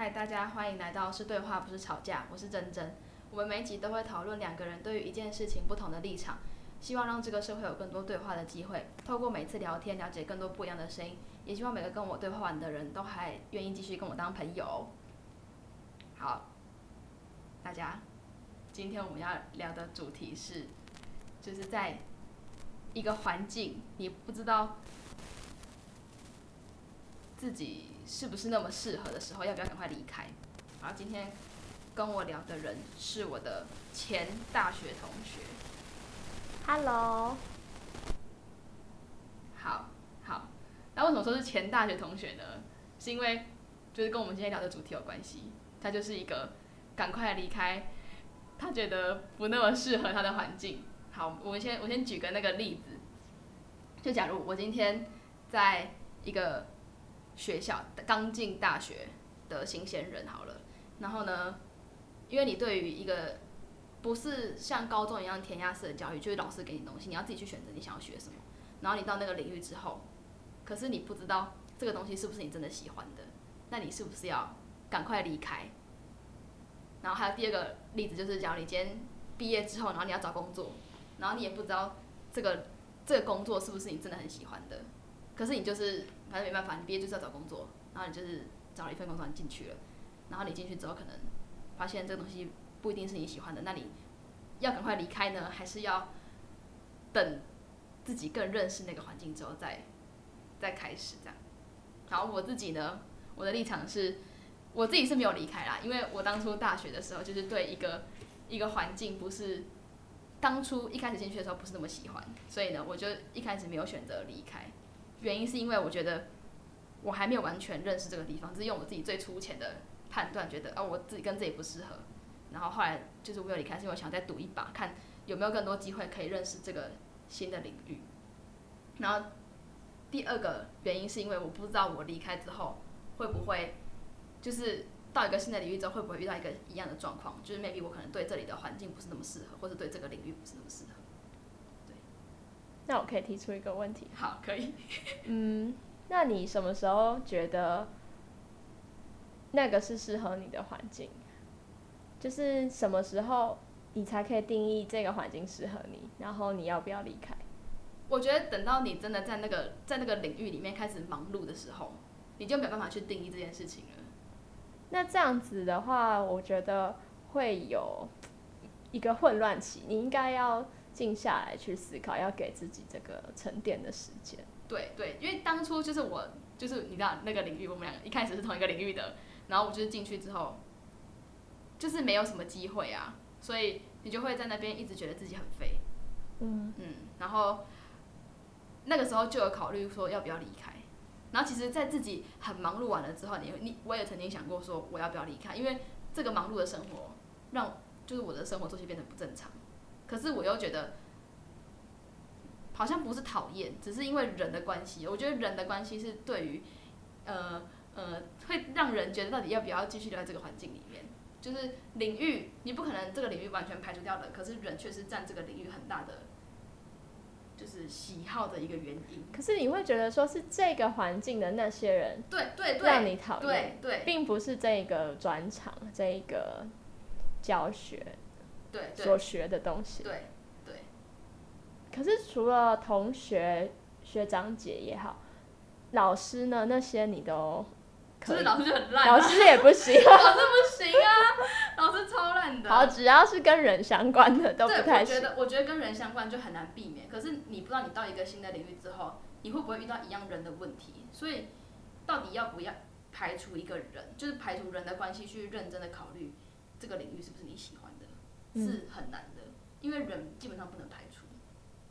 嗨，大家欢迎来到是对话不是吵架，我是珍珍。我们每一集都会讨论两个人对于一件事情不同的立场，希望让这个社会有更多对话的机会。透过每次聊天，了解更多不一样的声音，也希望每个跟我对话完的人都还愿意继续跟我当朋友。好，大家，今天我们要聊的主题是，就是在一个环境，你不知道自己是不是那么适合的时候，要不要赶快离开？然后今天跟我聊的人是我的前大学同学。Hello，好，好，那为什么说是前大学同学呢？是因为就是跟我们今天聊的主题有关系，他就是一个赶快离开，他觉得不那么适合他的环境。好，我们先我先举个那个例子，就假如我今天在一个学校刚进大学的新鲜人好了，然后呢，因为你对于一个不是像高中一样填鸭式的教育，就是老师给你东西，你要自己去选择你想要学什么。然后你到那个领域之后，可是你不知道这个东西是不是你真的喜欢的，那你是不是要赶快离开？然后还有第二个例子就是，假如你今天毕业之后，然后你要找工作，然后你也不知道这个这个工作是不是你真的很喜欢的，可是你就是反正没办法，你毕业就是要找工作，然后你就是找了一份工作你进去了，然后你进去之后可能发现这个东西不一定是你喜欢的，那你要赶快离开呢，还是要等自己更认识那个环境之后再再开始这样？然后我自己呢，我的立场是，我自己是没有离开啦，因为我当初大学的时候就是对一个一个环境不是当初一开始进去的时候不是那么喜欢，所以呢，我就一开始没有选择离开。原因是因为我觉得我还没有完全认识这个地方，只是用我自己最粗浅的判断，觉得啊我自己跟自己不适合。然后后来就是我没有离开，是因为我想再赌一把，看有没有更多机会可以认识这个新的领域。然后第二个原因是因为我不知道我离开之后会不会，就是到一个新的领域之后会不会遇到一个一样的状况，就是 maybe 我可能对这里的环境不是那么适合，或者对这个领域不是那么适合。那我可以提出一个问题，好，可以。嗯，那你什么时候觉得那个是适合你的环境？就是什么时候你才可以定义这个环境适合你，然后你要不要离开？我觉得等到你真的在那个在那个领域里面开始忙碌的时候，你就没有办法去定义这件事情了。那这样子的话，我觉得会有一个混乱期，你应该要静下来去思考，要给自己这个沉淀的时间。对对，因为当初就是我，就是你知道那个领域，我们两个一开始是同一个领域的，然后我就是进去之后，就是没有什么机会啊，所以你就会在那边一直觉得自己很废，嗯，嗯，然后那个时候就有考虑说要不要离开，然后其实，在自己很忙碌完了之后，你你我也曾经想过说我要不要离开，因为这个忙碌的生活让就是我的生活作息变得不正常，可是我又觉得好像不是讨厌，只是因为人的关系，我觉得人的关系是对于呃呃会让人觉得到底要不要继续留在这个环境里面。就是领域，你不可能这个领域完全排除掉的，可是人却是占这个领域很大的，就是喜好的一个原因。可是你会觉得说是这个环境的那些人对对对让你讨厌，对对并不是这个专长、这个教学对所学的东西。对对，可是除了同学、学长姐也好，老师呢那些你都可是老师就很烂、啊，老师也不行。老师不行啊，老师超烂的。好，只要是跟人相关的都不对，太行。我觉得我觉得跟人相关就很难避免。可是你不知道你到一个新的领域之后，你会不会遇到一样人的问题？所以到底要不要排除一个人，就是排除人的关系，去认真的考虑这个领域是不是你喜欢是很难的，因为人基本上不能排除。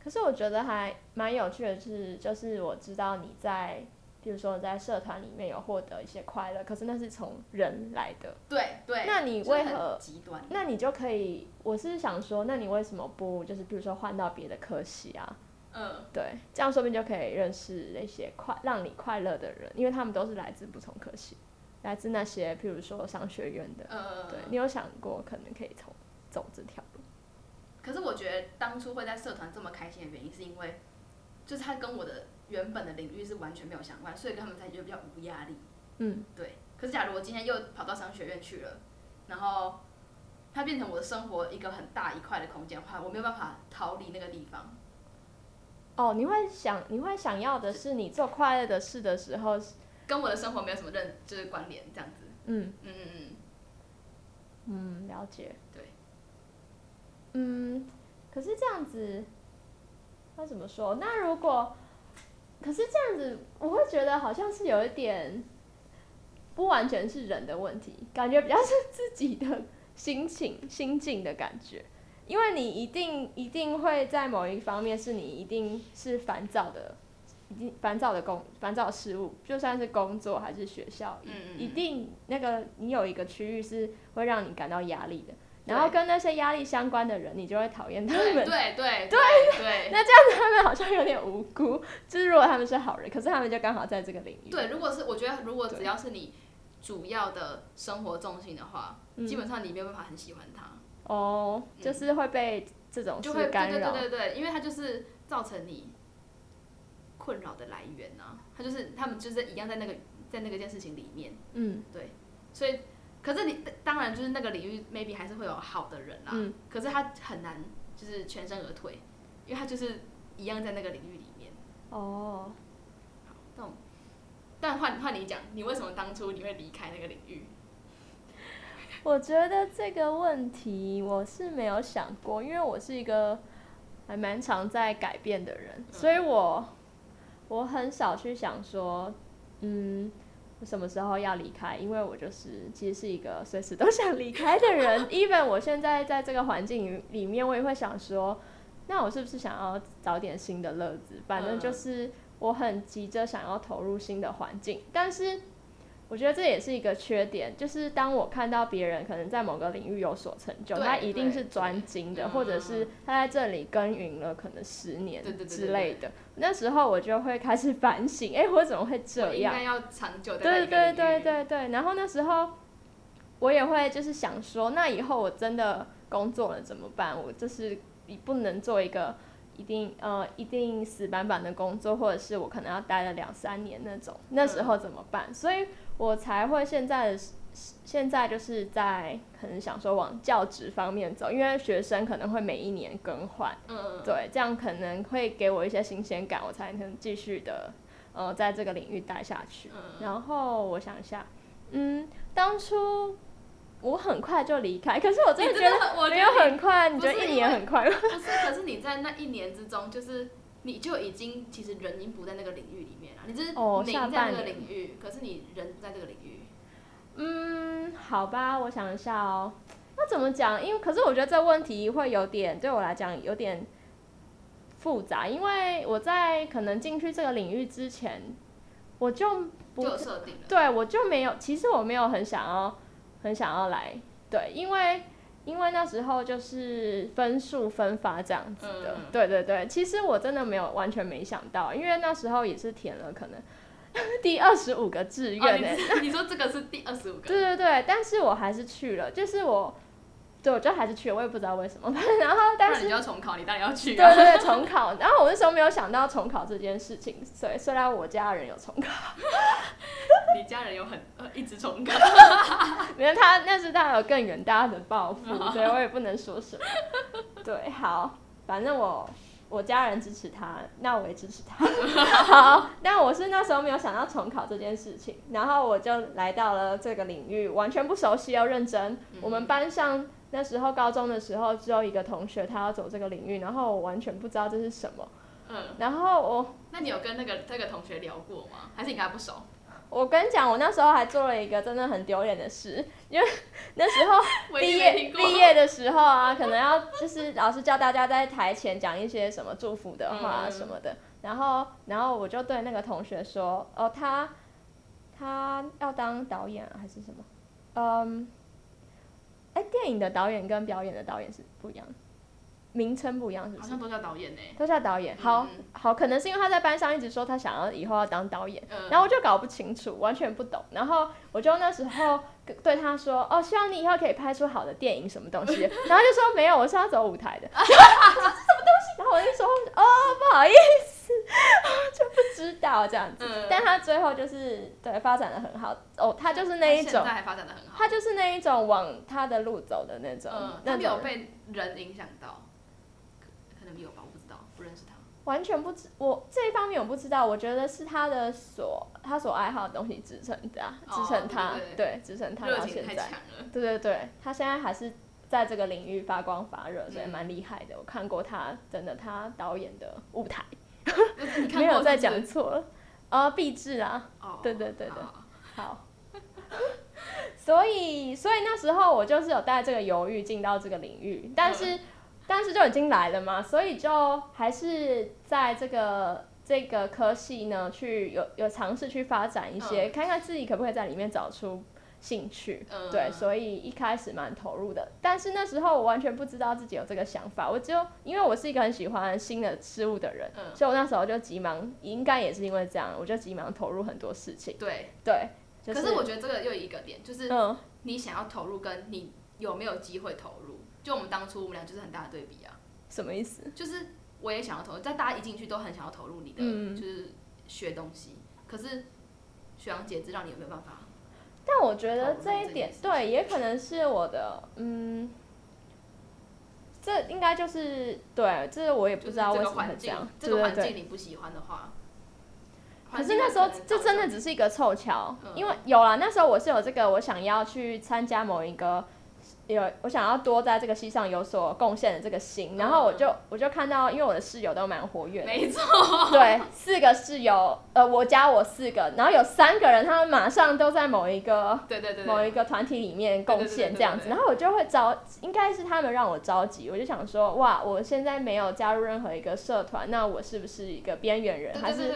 可是我觉得还蛮有趣的是，就是我知道你在，比如说在社团里面有获得一些快乐，可是那是从人来的。对对，那你为何极端？那你就可以，我是想说，那你为什么不就是比如说换到别的科系啊？嗯，对，这样说不定就可以认识那些快让你快乐的人，因为他们都是来自不同科系，来自那些譬如说商学院的。嗯，对你有想过可能可以从走这条路？可是我觉得当初会在社团这么开心的原因，是因为就是他跟我的原本的领域是完全没有相关，所以跟他们才觉得比较无压力。嗯，对。可是假如我今天又跑到商学院去了，然后它变成我的生活一个很大一块的空间的话，我没有办法逃离那个地方。哦，你会想，你会想要的是你做快乐的事的时候，跟我的生活没有什么认就是关联这样子。嗯嗯嗯嗯，嗯，了解。嗯，可是这样子，那怎么说？那如果，可是这样子，我会觉得好像是有一点，不完全是人的问题，感觉比较是自己的心情、心境的感觉。因为你一定一定会在某一方面是你一定是烦躁的，一定烦躁的工烦躁事物，就算是工作还是学校，嗯一定那个你有一个区域是会让你感到压力的，然后跟那些压力相关的人，你就会讨厌他对们。对对 对对那这样子他们好像有点无辜，就是如果他们是好人，可是他们就刚好在这个领域。对，如果是我觉得如果只要是你主要的生活重心的话，嗯基本上你没有办法很喜欢他。哦，就是会被这种就会对对事干扰。对对对，因为他就是造成你困扰的来源啊，他就是他们就是一样在那个在那个件事情里面，嗯对所以可是你当然就是那个领域 maybe 还是会有好的人啦，嗯，可是他很难就是全身而退，因为他就是一样在那个领域里面。哦，这种，但换换你讲，你为什么当初你会离开那个领域？我觉得这个问题我是没有想过，因为我是一个还蛮常在改变的人，所以我我很少去想说，嗯，我什么时候要离开，因为我就是其实是一个随时都想离开的人。even 我现在在这个环境里里面，我也会想说，那我是不是想要找点新的乐子？反正就是我很急着想要投入新的环境，但是。我觉得这也是一个缺点，就是当我看到别人可能在某个领域有所成就，对他一定是专精的，嗯或者是他在这里耕耘了可能十年之类的。那时候我就会开始反省，哎、我怎么会这样应该？要长久的对对对对对。然后那时候我也会就是想说，那以后我真的工作了怎么办？我就是你不能做一个一定呃一定死板板的工作，或者是我可能要待了两三年那种，那时候怎么办？所以我才会现在的现在就是在可能想说往教职方面走，因为学生可能会每一年更换，嗯，对，这样可能会给我一些新鲜感，我才能继续的呃在这个领域待下去。嗯然后我想一下，嗯，当初我很快就离开，可是我真的你觉得我没有觉得很快，你觉得一年很快吗？不是，可是你在那一年之中，就是你就已经其实人已经不在那个领域里面了，你只是哦下名在那个领域，可是你人不在这个领域。嗯，好吧，我想一下哦。那怎么讲？因为可是我觉得这个问题会有点对我来讲有点复杂，因为我在可能进去这个领域之前，我就不设定了。对我就没有，其实我没有很想要很想要来，对，因为因为那时候就是分数分发这样子的，嗯。对对对，其实我真的没有完全没想到，因为那时候也是填了可能 第二十五个志哦，愿你说这个是第二十五个，对对对，但是我还是去了，就是我，对，我就还是去了，我也不知道为什么。然后，但是你就要重考，你当然要去对啊。对对，重 考。然后我那时候没有想到重考这件事情，所以虽然我家人有重考，你家人有很呃一直重考，因为他那是他有更远大的抱负，所以我也不能说什么。对，好，反正我我家人支持他，那我也支持他。好，但我是那时候没有想到重考这件事情，然后我就来到了这个领域，完全不熟悉又认真。我们班上那时候高中的时候只有一个同学他要走这个领域，然后我完全不知道这是什么。嗯，然后我那你有跟那个这个同学聊过吗？还是你跟他不熟？我跟你讲，我那时候还做了一个真的很丢脸的事，因为 那时候毕业。毕业的时候啊，可能要就是老师叫大家在台前讲一些什么祝福的话嗯什么的，然后然后我就对那个同学说，哦，他他要当导演、啊、还是什么？嗯，哎，电影的导演跟表演的导演是不一样的，名称不一样，是不是好像？都叫导演呢。都叫导演，好嗯好，可能是因为他在班上一直说他想要以后要当导演，嗯，然后我就搞不清楚，完全不懂。然后我就那时候跟对他说：“哦，希望你以后可以拍出好的电影，什么东西。”然后就说：“没有，我是要走舞台的。” 然后我就说：“哦，不好意思。”就不知道这样子。嗯但他最后就是对发展的很好哦，他就是那一种现在，还发展的很好。他就是那一种往他的路走的那种，那种没有被人影响到，可能有吧，我不知道，不认识他。完全不知我这一方面我不知道，我觉得是他的所他所爱好的东西支撑的、支撑他，对支撑他到现在。对对对，他现在还是在这个领域发光发热，所以嗯。蛮厉害的。我看过他真的他导演的舞台，你看 没有再讲错了。啊，壁纸啊，哦，对对对对。好。好。所以，所以那时候我就是有带这个犹豫进到这个领域，但是，但是就已经来了嘛，所以就还是在这个这个科系呢，去有有尝试去发展一些，看看自己可不可以在里面找出兴趣。嗯对，所以一开始蛮投入的，但是那时候我完全不知道自己有这个想法，我就因为我是一个很喜欢新的事物的人，嗯所以我那时候就急忙，应该也是因为这样，我就急忙投入很多事情。对，对，就可是我觉得这个又一个点，就是嗯，你想要投入，跟你有没有机会投入。就我们当初我们俩就是很大的对比啊，什么意思？就是我也想要投入，在大家一进去都很想要投入你的，嗯就是学东西。可是学长姐知道你有没有办法？但我觉得这一点对，也可能是我的，嗯，这应该就是对，这我也不知道为什么会这样，，这个环。境你不喜欢的话，可是那时候这真的只是一个凑巧，嗯因为有啦，那时候我是有这个，我想要去参加某一个。有我想要多在这个系上有所贡献的这个心，然后我就我就看到，因为我的室友都蛮活跃的，没错，对，四个室友，呃，我加我四个，然后有三个人，他们马上都在某一个对对对某，一个团体里面贡献这样子，然后我就会着，应该是他们让我着急，我就想说，哇，我现在没有加入任何一个社团，那我是不是一个边缘人？还是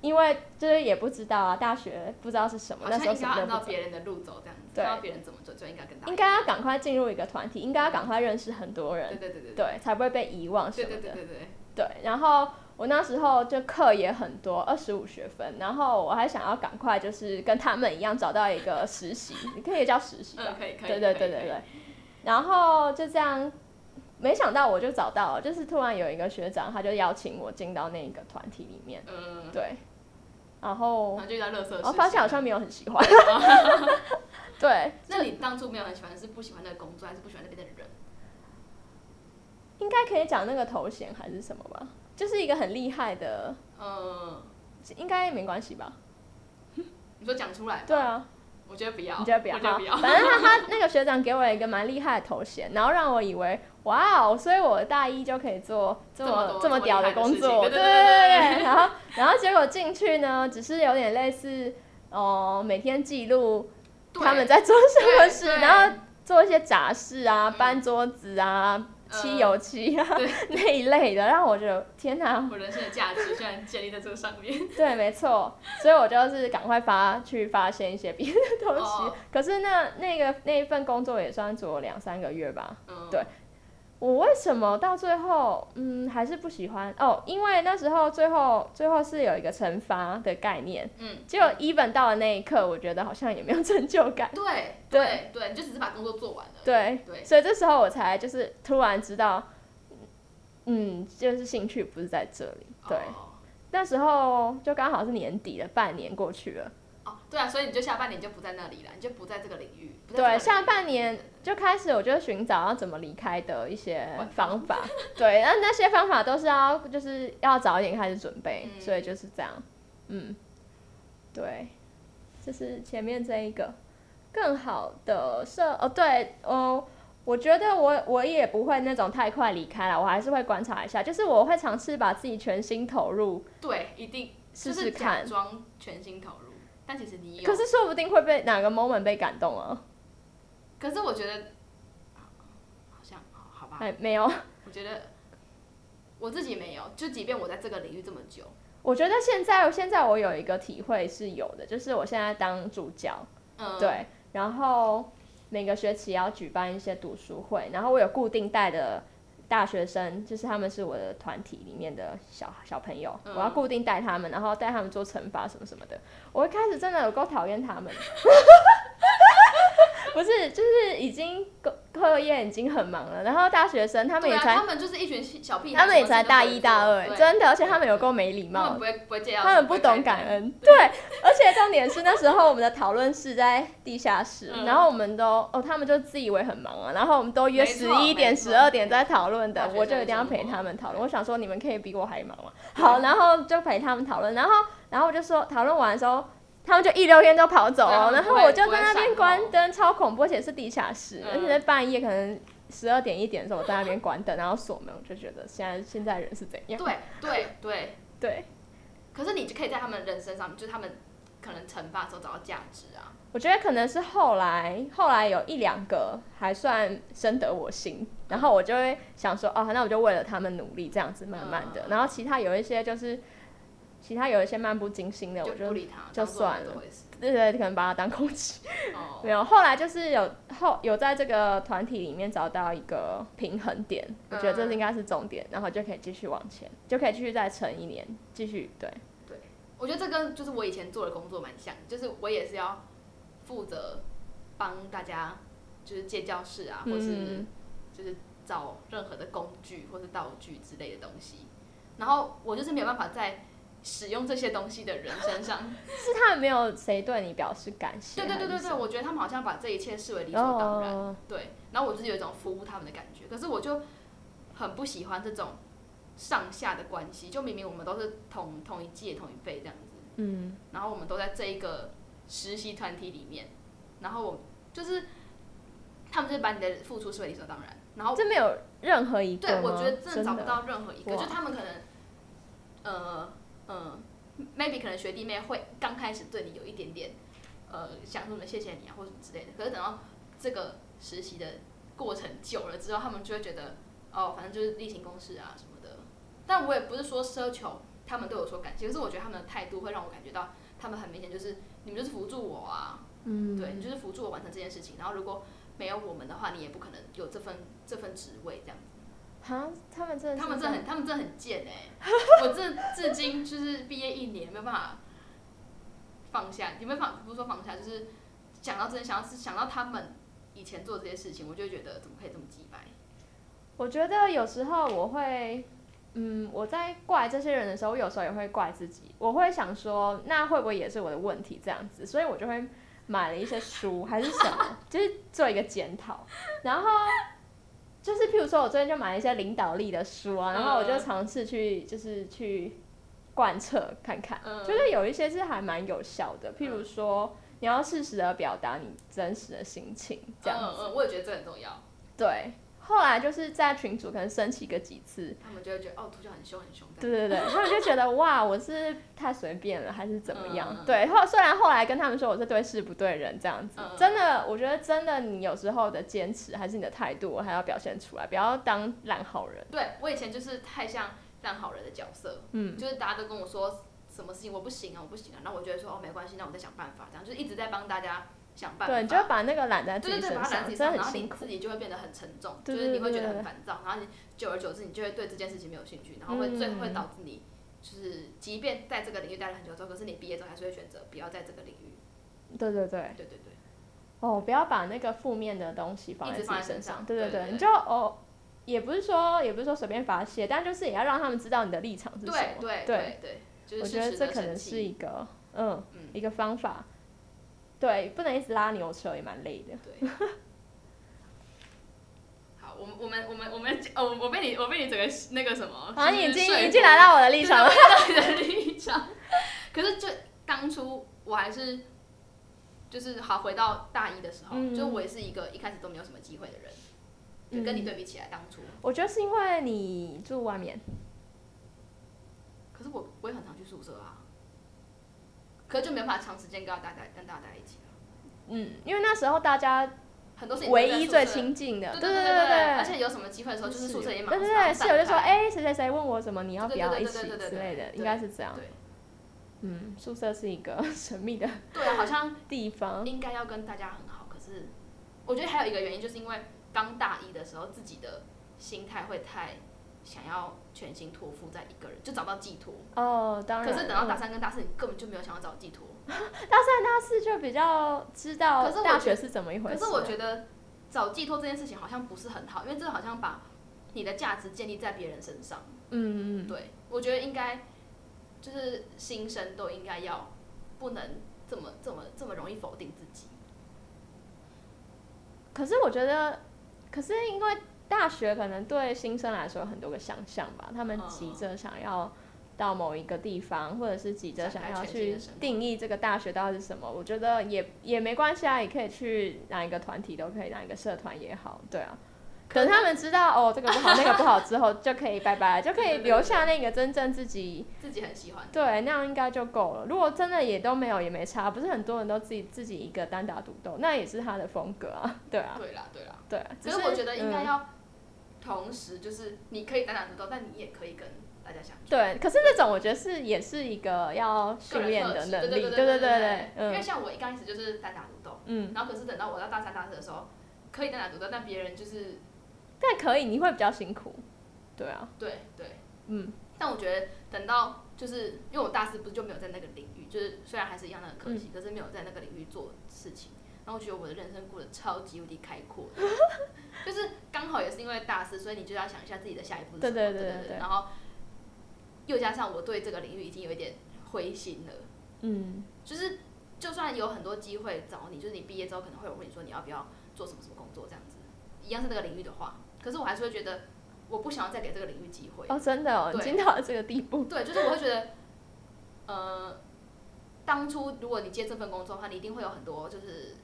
因为就是也不知道啊，大学不知道是什么，那时候像应该按什么都不知道，照别人的路走这样子，对别人怎么走就应该跟大家应该要赶快进入一个团体，应该要赶快认识很多人，对对对对，对才不会被遗忘什么的。对对对对，对，然后我那时候就课也很多，二十五学分，然后我还想要赶快就是跟他们一样找到一个实习，你 可以叫实习吧？嗯，可以可以，对对对对对。然后就这样，没想到我就找到了，就是突然有一个学长，他就邀请我进到那个团体里面，嗯，对，然后然后就遇到乐色，我发现好像没有很喜欢，对，那你当初没有很喜欢，是不喜欢那个工作，还是不喜欢那边的人？应该可以讲那个头衔还是什么吧，就是一个很厉害的，嗯，应该没关系吧？你说讲出来，对，啊。我觉得不要，你觉得不要？好我觉得不要，反正他他那个学长给我一个蛮厉害的头衔，然后让我以为哇哦，所以我大一就可以做这这么这么屌的工作，对对对。然后然后结果进去呢，只是有点类似哦、每天记录他们在做什么事，然后做一些杂事啊，嗯搬桌子啊。漆油漆啊、对 那一类的，让我觉得天哪，我人生的价值居然建立在这个上面。对，没错，所以我就是赶快发去发现一些别的东西。哦可是那那个那一份工作也算做了两三个月吧。嗯，对我为什么到最后，嗯，还是不喜欢哦？因为那时候最后最后是有一个惩罚的概念，嗯，结果 even 到了那一刻，我觉得好像也没有成就感。对对对对，你就只是把工作做完了。对，对，所以这时候我才就是突然知道，嗯，就是兴趣不是在这里。对，哦那时候就刚好是年底了，半年过去了。哦，对啊，所以你就下半年就不在那里了，你就不在这个领域。对，下半年就开始，我就寻找要怎么离开的一些方法。对，那那些方法都是要就是要早一点开始准备，嗯所以就是这样。嗯，对，这是前面这一个更好的设哦，对哦。我觉得我我也不会那种太快离开了，我还是会观察一下，就是我会尝试把自己全心投入，对，一定试就是假试看。装全心投入，但其实你有。可是说不定会被哪个 moment 被感动啊？可是我觉得，好像好好吧，哎，没有，我觉得我自己没有，就即便我在这个领域这么久，我觉得现在现在我有一个体会是有的，就是我现在当助教，嗯，，对，然后每个学期要举办一些读书会，然后我有固定带的大学生，就是他们是我的团体里面的小小朋友，嗯我要固定带他们，然后带他们做惩罚什么什么的。我一开始真的有够讨厌他们，不是，就是已经课课业已经很忙了，然后大学生他们也才他们就是一群小屁孩，他们也才大一大二，对真的，而且他们有够没礼貌他们不，会不会介绍，他们不懂感恩，对，而且重点是那时候我们的讨论室在地下室，嗯。然后我们都哦，他们就自以为很忙啊，然后我们都约十一点、十二点在讨论的我就一定要陪他们讨论。我想说你们可以比我还忙嘛，好，然后就陪他们讨论，然后然后我就说讨论完的时候。他们就一溜烟都跑走了，然后我就在那边关灯，超恐怖，而且是地下室，嗯而且在半夜可能十二点一点的时候，我在那边关灯，然后锁门，我就觉得现在现在人是怎样？对对对。对，可是你就可以在他们人身上，就是他们可能惩罚的时候找到价值啊。我觉得可能是后来，后来有一两个还算深得我心，然后我就会想说，哦，那我就为了他们努力，这样子慢慢的。嗯然后其他有一些就是，其他有一些漫不经心的，我就就不理他，就算了。对对，可能把它当空气。哦。没有，后来就是有后有在这个团体里面找到一个平衡点，我觉得这是应该是重点，然后就可以继续往前，就可以继续再撑一年，继续对。对我觉得这跟就是我以前做的工作蛮像，就是我也是要负责帮大家就是借教室啊，或是嗯就是找任何的工具或是道具之类的东西，然后我就是没有办法在使用这些东西的人身上，是他们没有谁对你表示感谢，对对对对对，我觉得他们好像把这一切视为理所当然，哦。对，然后我就是有一种服务他们的感觉，可是我就很不喜欢这种上下的关系，就明明我们都是同同一届同一辈这样子，嗯，然后我们都在这一个实习团体里面，然后我就是他们就把你的付出视为理所当然，然后这没有任何一个对我觉得真的找不到任何一个，就他们可能呃呃，maybe 可能学弟妹会刚开始对你有一点点呃想说什么谢谢你啊或者什么之类的，可是等到这个实习的过程久了之后，他们就会觉得哦，反正就是例行公事啊什么的。但我也不是说奢求他们对我说感谢，可是我觉得他们的态度会让我感觉到他们很明显就是你们就是辅助我啊，嗯，对，你就是辅助我完成这件事情。然后如果没有我们的话，你也不可能有这份这份职位这样子。哈，他们真的他们真的很，他们真的很贱哎、我这至今就是毕业一年没有办法放下，有没有放？不是说放下，就是想到真的想要是想到他们以前做这些事情，我就觉得怎么可以这么鸡白？我觉得有时候我会，嗯，我在怪这些人的时候，我有时候也会怪自己。我会想说，那会不会也是我的问题这样子？所以我就会买了一些书还是什么，就是做一个检讨。然后如说，我最近就买了一些领导力的书啊，然后我就嗯尝试去就是去贯彻看看，嗯觉得有一些是还蛮有效的。譬如说，你要适时的表达你真实的心情，这样子。嗯嗯，我也觉得这很重要。对，后来就是在群主可能升旗个几次，他们就会觉得哦，图就很凶很凶。对对对，他们就觉得哇，我是太随便了，还是怎么样？对，后虽然后来跟他们说我是对事不对人这样子，真的，我觉得真的你有时候的坚持还是你的态度，我还要表现出来，不要当烂好人。对我以前就是太像烂好人的角色，嗯，就是大家都跟我说什么事情我不行啊，我不行啊，然后我觉得说哦没关系，那我再想办法，这样就是一直在帮大家想办法。对，你就会把那个揽在自对对对，己身把它揽上，自己上，然后你自。己就会变得很沉重，对就是你会觉得很烦躁，然后你久而久之，你就会对这件事情没有兴趣，然后会最后会嗯导致你就是，即便在这个领域待了很久之后，可是你毕业之后还是会选择不要在这个领域。对对对，对对对，哦，不要把那个负面的东西放一在自己身直放在身上上。对对对，你就哦，也不是说也不是说随便发泄，但就是也要让他们知道你的立场是什么。对对对对对，就是我觉得这可能是一个嗯嗯一个方法。对，不能一直拉牛车，也蛮累的。对。好，我们我们我们我们哦，我被你我被你整个那个什么，啊，就是你已经已经来到我的立场了。立场。可是就当初我还是就是好回到大一的时候，嗯就我也是一个一开始都没有什么机会的人，就跟你对比起来，当初，我觉得是因为你住外面，可是我我也很常去宿舍啊，可是就没法长时间跟大家跟大家在一起了，嗯，因为那时候大家很多是唯一最亲近的，对对对对而且有什么机会的时候，就是宿舍也蛮，对对对，室友就说，哎，谁谁谁问我什么，你要不要对对一起对对对对之类的，应该是这样。对。嗯，宿舍是一个神秘的对啊，好像地方。应该要跟大家很好，可是我觉得还有一个原因，就是因为刚大一的时候自己的心态会太想要全心托付在一个人，就找到寄托。哦，当然。可是等到大嗯三跟大四，你根本就没有想要找寄托。大三、大四就比较知道大学是怎么一回事啊。可是我觉得找寄托这件事情好像不是很好，因为这好像把你的价值建立在别人身上。嗯嗯对，我觉得应该就是新生都应该要不能这么这么这么容易否定自己。可是我觉得，可是因为大学可能对新生来说有很多个想象吧，他们嗯急着想要到某一个地方，或者是急着想要去定义这个大学到底是什么。我觉得也也没关系啊，也可以去哪一个团体都可以，哪一个社团也好，对啊。等他们知道哦这个不好 那个不好之后，就可以拜拜，就可以留下那个真正自己自己很喜欢。对，那样应该就够了。如果真的也都没有，也没差，不是很多人都自己自己一个单打独斗，那也是他的风格啊，对啊，对啦，对啦。对啊。只可是我觉得应该嗯要同时，就是你可以单打独斗，但你也可以跟大家相处。对，可是那种我觉得是也是一个要训练的能力，对对对对因为嗯像我一刚开始就是单打独斗，嗯，然后可是等到我到大三、大四的时候，可以单打独斗，但别人就是但可以，你会比较辛苦，对啊，对对。嗯但我觉得等到就是因为我大四不是就没有在那个领域，就是虽然还是一样那个科嗯，可是没有在那个领域做事情。然后我觉得我的人生过得超级无敌开阔，就是刚好也是因为大四，所以你就要想一下自己的下一步是什么。对对对对对对然后又加上我对这个领域已经有一点灰心了，嗯就是就算有很多机会找你，就是你毕业之后可能会有问你说你要不要做什么什么工作这样子，一样是这个领域的话，可是我还是会觉得我不想要再给这个领域机会。哦，真的哦，已经到了这个地步，对，就是我会觉得，呃，当初如果你接这份工作的话，你一定会有很多就是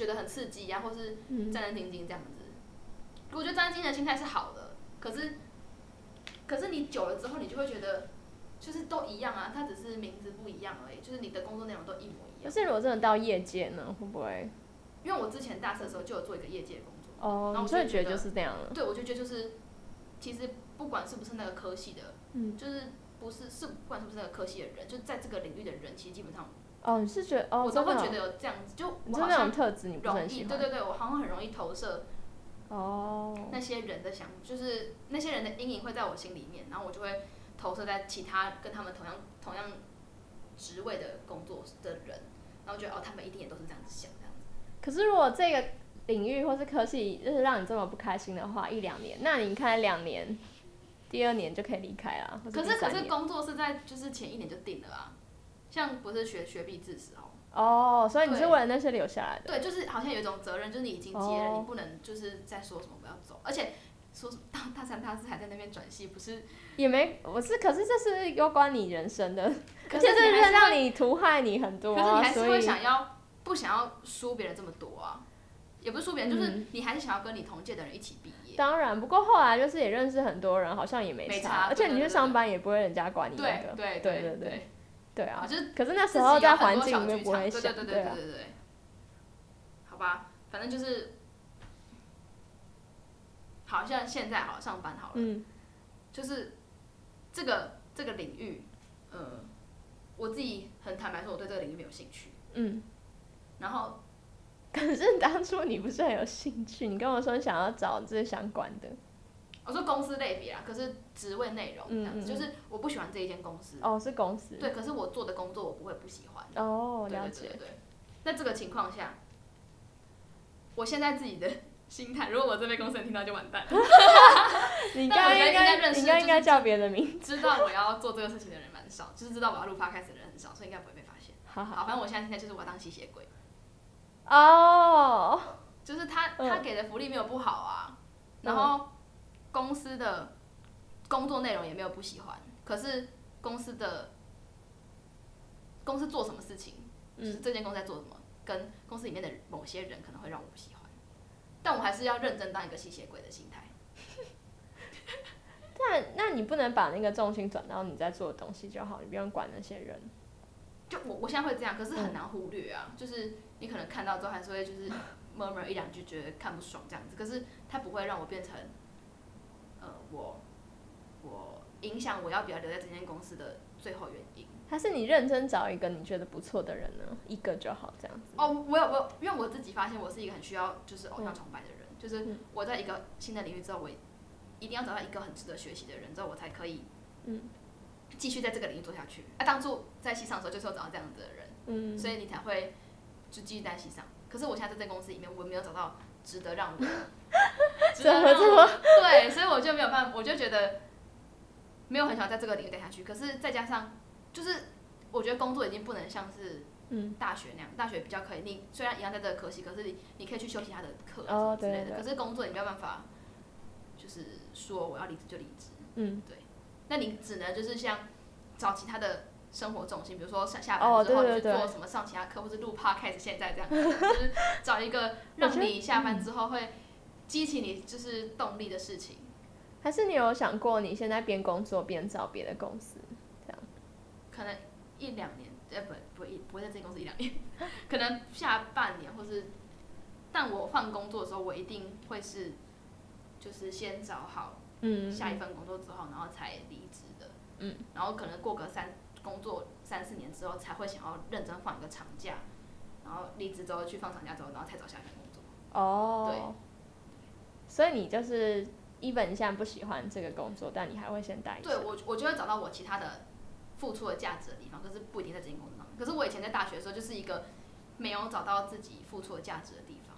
觉得很刺激呀、或是嗯战战兢兢这样子。我觉得战战兢兢的心态是好的，可是可是你久了之后，你就会觉得就是都一样啊，它只是名字不一样而已，就是你的工作内容都一模一样。可是如果真的到业界呢，会不会？因为我之前大四的时候就有做一个业界的工作，哦，然后我就觉得觉得就是这样了，对我就觉得就是其实不管是不是那个科系的，嗯，就是不是是不管是不是那个科系的人，就在这个领域的人，其实基本上。哦，你是觉得哦，我都会觉得有这样子，就我好像特质你不是容易，对对对，我好像很容易投射哦，那些人的想，就是那些人的阴影会在我心里面，然后我就会投射在其他跟他们同样同样职位的工作的人，然后觉得哦，他们一定也都是这样子想，这样子。可是如果这个领域或是科系就是让你这么不开心的话，一两年，那你看两年，第二年就可以离开啦，或可是可是年。工作是在就是前一年就定了啊，像不是学学毕制时候，哦，所以你是为了那些留下来的，对，就是好像有一种责任，就是你已经接了，哦。你不能就是再说什么不要走，而且说什么大大三大四还在那边转系，不是？也没，我是，可是这是攸关你人生的，可 是而且这是会让你图害你很多、可是你啊，还是会想要不想要输别人这么多啊？也不是输别人，就是嗯。你还是想要跟你同届的人一起毕业。当然，不过后来就是也认识很多人，好像也没没差，差而且你去上班也不会人家管你那个，对对对对对对，对啊啊，，就是可是那时候在环境里面对对对对啊对，对对。好吧，反正就是，好像现在好上班好了，嗯就是这个这个领域，呃，我自己很坦白说，我对这个领域没有兴趣。嗯。然后可是当初你不是很有兴趣？你跟我说你想要找这相关的，我说公司类别啊，可是职位内容这样子，嗯嗯嗯就是我不喜欢这一间公司。哦，是公司，对，可是我做的工作我不会不喜欢。哦，了解对对对对，那这个情况下，我现在自己的 心态，如果我这被公司人听到就完蛋了。你应 该该应该认识应该应该叫别的名，知道我要做这个事情的人蛮少，就是知道我要录 podcast 的人很少，所以应该不会被发现。好好好，反正我现在现在就是我要当吸血鬼，哦，就是他嗯他给的福利没有不好啊，然后公司的工作内容也没有不喜欢，可是公司的公司做什么事情，就是嗯这间公司在做什么，跟公司里面的某些人可能会让我不喜欢，但我还是要认真当一个吸血鬼的心态。那那你不能把那个重心转到你在做的东西就好，你不用管那些人。就我我现在会这样，可是嗯很难忽略啊。就是你可能看到之后还是会就是 murmur 一两句，觉得看不爽这样子。可是它不会让我变成，呃，我我影响我要不要留在这间公司的最后原因。还是你认真找一个你觉得不错的人呢？一个就好，这样子。哦，我有我有，因为我自己发现我是一个很需要就是偶像崇拜的人，就是嗯我在一个新的领域之后，我一定要找到一个很值得学习的人之后，我才可以嗯继续在这个领域做下去。啊，当初在西上的时候就是要找到这样子的人，嗯，所以你才会就继续在西上。可是我现在在这公司里面，我没有找到值得让我 对，所以我就没有办法，我就觉得没有很想在这个领域待下去。可是再加上就是我觉得工作已经不能像是嗯大学那样，大学比较可以，你虽然一样在这个科系，可是你你可以去修其他的课哦之类的。可是工作你没有办法，就是说我要离职就离职，嗯对那你只能就是像找其他的生活重心，比如说下下哦班之后你去做什么上其他课，或是录 podcast，现在这样子，就是找一个让你下班之后会激起你就是动力的事情。还是你有想过你现在边工作边找别的公司？这样可能一两年，呃，不不一不会在这间公司一两年，可能下半年或是，但我换工作的时候，我一定会是，就是先找好嗯，下一份工作之后，然后才离职的，嗯，然后可能过个三工作三四年之后，才会想要认真放一个长假，然后离职之后去放长假之后，然后才找下一份工作。哦，所以你就是一本现在不喜欢这个工作，但你还会先待对我，我就会找到我其他的付出的价值的地方，可是不一定在这间工作上。可是我以前在大学的时候，就是一个没有找到自己付出的价值的地方。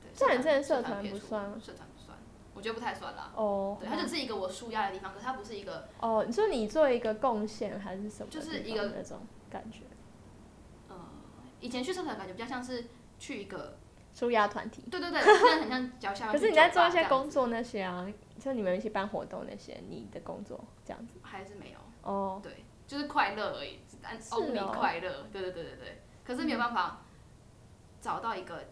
对，那你之前社社团不算吗社团不算，我觉得不太算啦。哦，对，它只是一个我舒压的地方，可是它不是一个哦，你说你做一个贡献还是什么？就是一个那种感觉，呃，以前去社团感觉比较像是去一个，舒压团体。对对对，真的很像脚下。可是你在做一些工作那些啊，就你们一起办活动那些，你的工作这样子。还是没有，哦，对，就是快乐而已，只单是 only 哦快乐，对对对对对。可是没有办法找到一个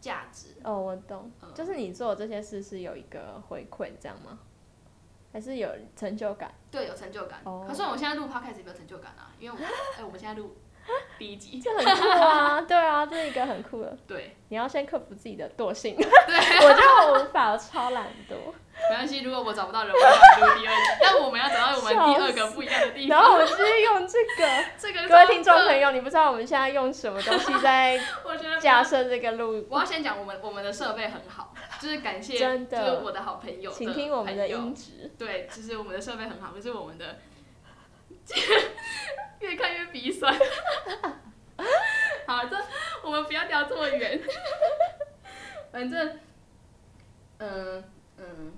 价值，哦，我懂，嗯就是你做的这些事是有一个回馈，这样吗？还是有成就感？对，有成就感。哦可是我现在录 podcast 也没有成就感啊，因为我，哎、我们现在录第一集，这很酷啊，对啊，这是一个很酷的。对，你要先克服自己的惰性，对 我就无法，我超懒惰。没关系，如果我找不到人，我要录第二集，但我们要找到我们第二个不一样的地方。然后我们直接用这个，这个各位听众朋友，你不知道我们现在用什么东西在 架设这个录，我要先讲我们我们的设备很好，就是感谢，真的就是我的好朋友，请听我们的音质。对，就是我们的设备很好，可是我们的 越看越鼻酸。好，这我们不要聊这么远。反正，嗯嗯，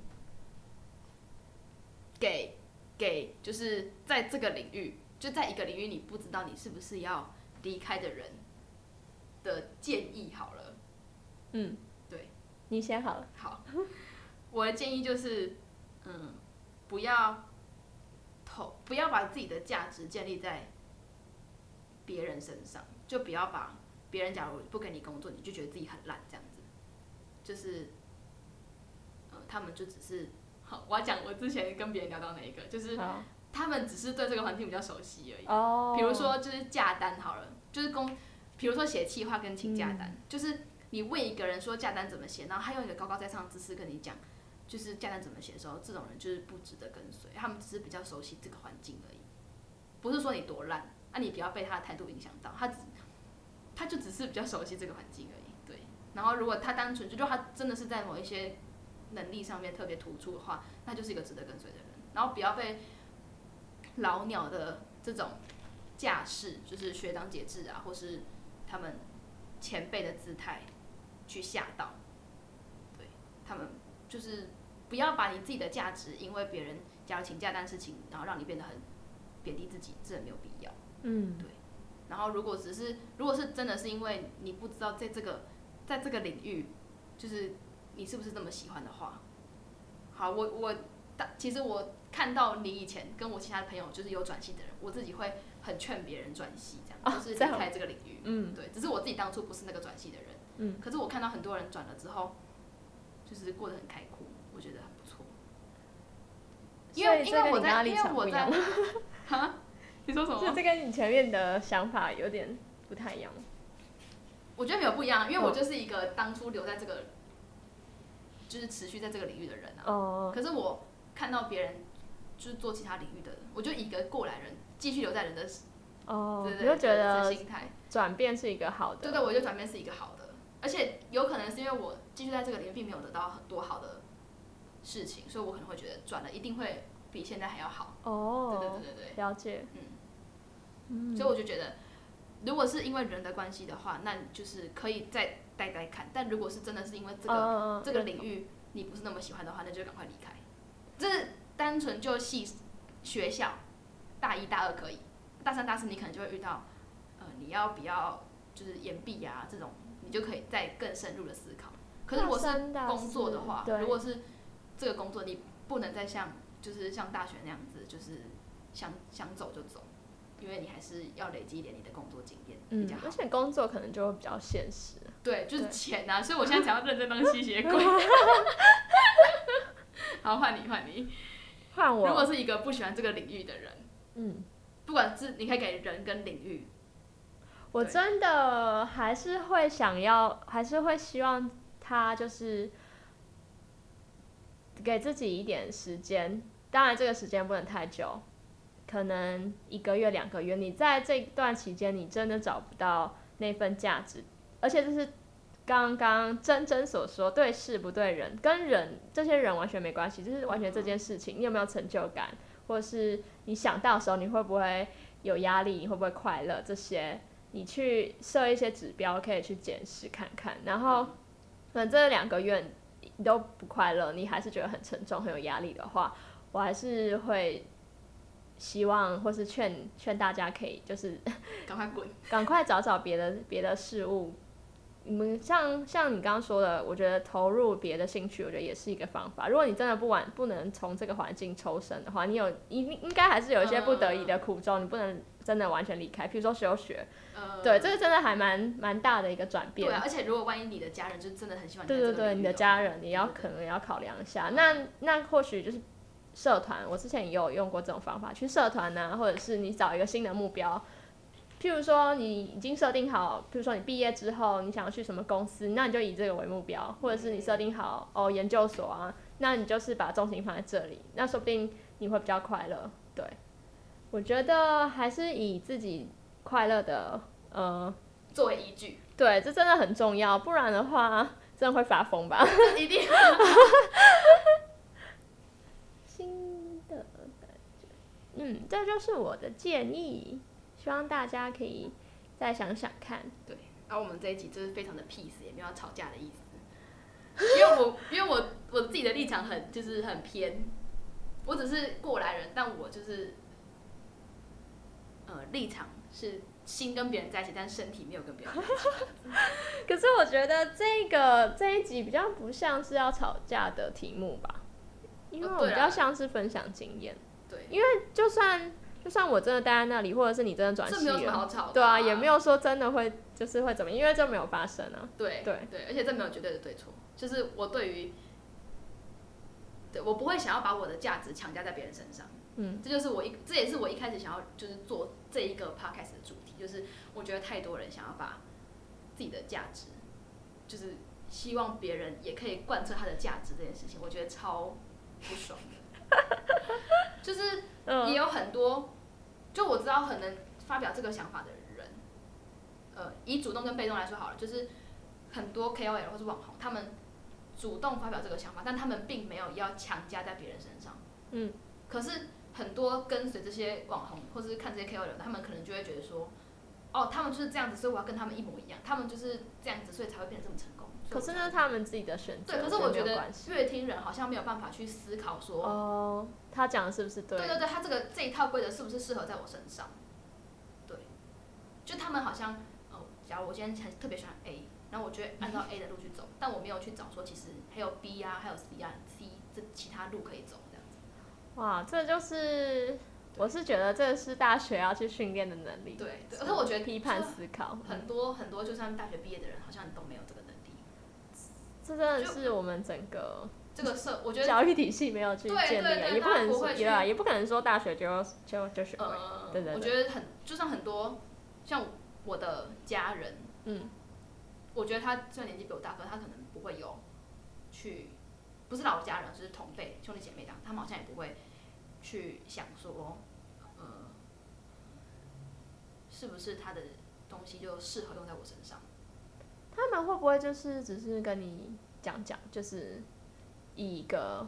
给给就是在这个领域，就在一个领域，你不知道你是不是要离开的人的建议好了。嗯，对，你先好了。好，我的建议就是，嗯，不要投，不要把自己的价值建立在别人身上，就不要把别人假如不给你工作，你就觉得自己很烂这样子，就是，呃，他们就只是，好，我要讲我之前跟别人聊到哪一个，就是他们只是对这个环境比较熟悉而已。哦，比如说就是价单好了，就是公，比如说写企划跟请假单，就是你问一个人说价单怎么写，然后他用一个高高在上的姿势跟你讲，就是价单怎么写的时候，这种人就是不值得跟随，他们只是比较熟悉这个环境而已，不是说你多烂，啊你不要被他的态度影响到，他只他就只是比较熟悉这个环境而已，对。然后如果他单纯就就他真的是在某一些能力上面特别突出的话，那就是一个值得跟随的人，然后不要被老鸟的这种架势，就是学长姐制啊，或是他们前辈的姿态去吓到，对他们就是不要把你自己的价值因为别人假如请假单事情，然后让你变得很贬低自己，这没有必要。嗯，对。然后如果只是如果是真的是因为你不知道在这个在这个领域，就是你是不是这么喜欢的话，好，我我大其实我看到你以前跟我其他的朋友就是有转系的人，我自己会很劝别人转系，这样、哦就是离开这个领域。嗯。对，只是我自己当初不是那个转系的人，嗯，可是我看到很多人转了之后，就是过得很开阔，我觉得很不错。因为因为我在因为我在你说什么？就 这跟你前面的想法有点不太一样。我觉得没有不一样，因为我嗯就是一个当初留在这个，就是持续在这个领域的人啊。哦，可是我看到别人就是做其他领域的，我就以一个过来人继续留在人的，哦，对你就觉得心态，转变是一个好的，对对，我就转变是一个好的，而且有可能是因为我继续在这个领域并没有得到很多好的事情，所以我可能会觉得转了一定会比现在还要好。哦，对对对对对，了解。嗯，所以我就觉得，如果是因为人的关系的话，那就是可以再待待看。但如果是真的是因为这个、嗯这个领域你不是那么喜欢的话，那就赶快离开。这是单纯就系学校大一大二可以，大三大四你可能就会遇到，呃，你要比较就是延毕啊这种，你就可以再更深入的思考。可是如果是工作的话，如果是这个工作你不能再像就是像大学那样子，就是想想走就走，因为你还是要累积一点你的工作经验比较，好。嗯而且工作可能就会比较现实。对，就是钱啊，所以我现在才要认真当吸血鬼。好，换你，换你。换我，如果是一个不喜欢这个领域的人，嗯，不管是你可以给人跟领域，我真的还是会想要，还是会希望他就是给自己一点时间，当然这个时间不能太久，可能一个月、两个月。你在这段期间，你真的找不到那份价值，而且这是刚刚真真所说，对事不对人，跟人这些人完全没关系，就是完全这件事情，你有没有成就感，或者是你想到的时候，你会不会有压力，你会不会快乐，这些你去设一些指标，可以去检视看看。然后，反正这两个月你都不快乐，你还是觉得很沉重、很有压力的话，我还是会希望或是劝劝大家可以就是 赶快滚。赶快找找别的别的事物。你们像像你刚刚说的，我觉得投入别的兴趣，我觉得也是一个方法。如果你真的不完不能从这个环境抽身的话，你有应应该还是有一些不得已的苦衷，你不能真的完全离开。比如说休学，呃，对，这个真的还蛮蛮大的一个转变。对啊，而且如果万一你的家人就真的很喜欢你对对对，你的家人你要可能也要考量一下。那那或许就是社团，我之前也有用过这种方法，去社团呐、或者是你找一个新的目标。譬如说，你已经设定好，譬如说你毕业之后你想要去什么公司，那你就以这个为目标，或者是你设定好哦研究所啊，那你就是把重心放在这里，那说不定你会比较快乐。对，我觉得还是以自己快乐的呃，作为依据，对，这真的很重要，不然的话真的会发疯吧。一定 新的感觉，嗯，这就是我的建议，希望大家可以再想想看。对。然后我们这一集就是非常的 peace，也没有要吵架的意思。因为我因为我我自己的立场很就是很偏，我只是过来人，但我就是呃立场是心跟别人在一起，但身体没有跟别人在一起。可是我觉得这个这一集比较不像是要吵架的题目吧，因为我比较像是分享经验。对，因为就算就算我真的待在那里，或者是你真的转系这没有什么了，好吵的、对啊，也没有说真的会就是会怎么，因为这没有发生啊。对对对，而且这没有绝对的对错，就是我对于，对我不会想要把我的价值强加在别人身上。嗯，这就是我一，这也是我一开始想要就是做这一个 podcast 的主题，就是我觉得太多人想要把自己的价值，就是希望别人也可以贯彻他的价值这件事情，我觉得超不爽的。就是也嗯，有很多，就我知道很能发表这个想法的人，呃，以主动跟被动来说好了，就是很多 KOL 或是网红，他们主动发表这个想法，但他们并没有要强加在别人身上。嗯。可是很多跟随这些网红或者是看这些 KOL 的，他们可能就会觉得说，哦，他们就是这样子，所以我要跟他们一模一样，他们就是这样子，所以才会变得这么成功。可是那是他们自己的选择，对，可是我觉得乐听人好像没有办法去思考说，哦，他讲的是不是对？对对对，他这个这一套规则是不是适合在我身上？对，就他们好像，哦，假如我今天很特别喜欢 A，然后我就会按照 A 的路去走，但我没有去找说其实还有 B 啊，还有 C 啊，C 这其他路可以走这样子。哇，这就是我是觉得这是大学要去训练的能力。对，对而且我觉得批判思考，很多很多，就算大学毕业的人，好像都没有这个能力。这真的是我们整个这个社，我觉得，教育体系没有去建立也不可能对啊，也不可能说大学就就就学会。呃，对对对我觉得很，就算很多像我的家人，嗯，我觉得他虽然年纪比我大，可是他可能不会有去，不是老家人，就是同辈兄弟姐妹这样，他们好像也不会去想说，呃，是不是他的东西就适合用在我身上？他们会不会就是只是跟你讲讲，就是以一个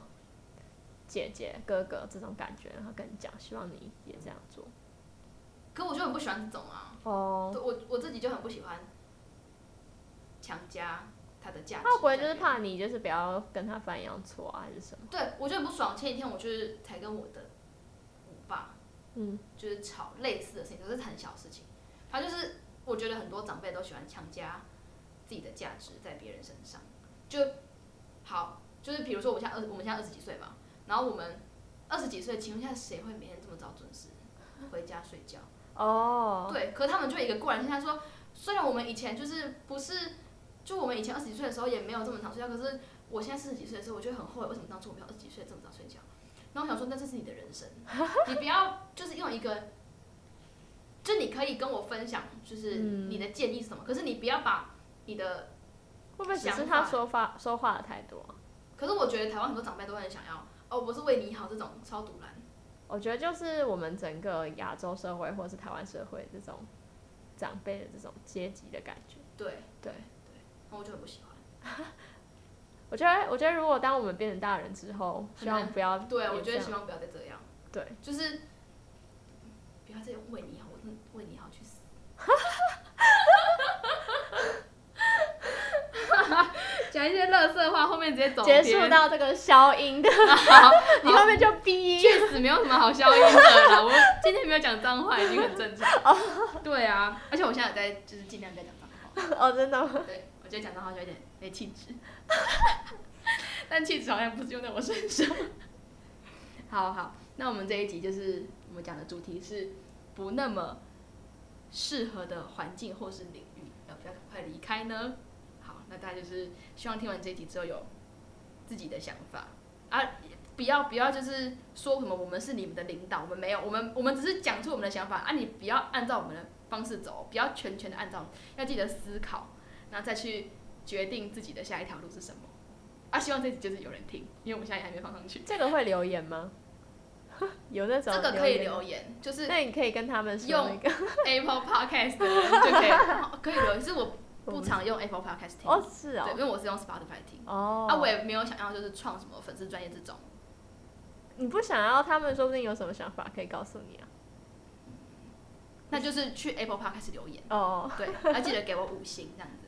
姐姐、哥哥这种感觉，然后跟你讲，希望你也这样做。可我就很不喜欢这种啊，哦，对我我自己就很不喜欢强加他的价值。他会不会就是怕你就是不要跟他犯一样错啊，还是什么？对我就很不爽。前几天我就是才跟我的我爸嗯，就是吵类似的事情，都是很小的事情。他就是我觉得很多长辈都喜欢强加自己的价值在别人身上，就好，就是比如说我们现在二我们现在二十几岁嘛，然后我们二十几岁，请问一下谁会每天这么早准时回家睡觉？哦，对，可他们就有一个过来现象说，虽然我们以前就是不是，就我们以前二十几岁的时候也没有这么早睡觉，可是我现在四十几岁的时候，我就很后悔为什么当初我没有二十几岁这么早睡觉。然后我想说，那这是你的人生，你不要就是用一个，就你可以跟我分享，就是嗯你的建议是什么，可是你不要把你的，会不会只是想他说话说话的太多啊？可是我觉得台湾很多长辈都很想要，哦，我是为你好这种超毒男。我觉得就是我们整个亚洲社会或者是台湾社会这种长辈的这种阶级的感觉。对，对，那我就很不喜欢。我觉得，我觉得如果当我们变成大人之后，希望不要对，我觉得希望不要再这样。对，就是不要再用为你好，我真的为你好去死。讲一些乐色话，后面直接走结束到这个消音的，好，你后面就逼。确实没有什么好消音的了。我今天没有讲脏话，已经很正常。对啊，而且我现在有在就是尽量在讲脏话。哦，真的吗？对，觉得讲脏话就有点没气质，但气质好像不是用在我身上。好好，那我们这一集就是我们讲的主题是不那么适合的环境或是领域，要不要赶快离开呢？好，那大家就是希望听完这一集之后有自己的想法啊，不要不要就是说什么我们是你们的领导，我们没有，我们我们只是讲出我们的想法啊，你不要按照我们的方式走，不要全权的按照，要记得思考，然后再去决定自己的下一条路是什么。啊，希望这集就是有人听，因为我们现在还没放上去。这个会留言吗？有那种这个可以留言，就是那你可以跟他们说用 Apple Podcast 的人就可以 可以留言，是我不常用 Apple Podcast 听，哦，是对，哦，因为我是用 Spotify 听。哦，啊，我也没有想要就是创什么粉丝专业这种，你不想要他们，说不定有什么想法可以告诉你啊。那就是去 Apple Podcast 留言，哦，对，要记得给我五星这样子。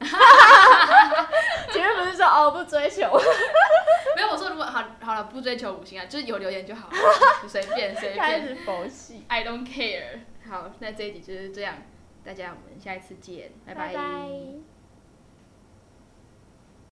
前面不是说哦不追求，没有，我说如果好好了，不追求五星啊，就是有留言就好了，就 随便随便。开始佛系，，I don't care。好，那这一集就是这样，大家我们下一次见，拜。拜拜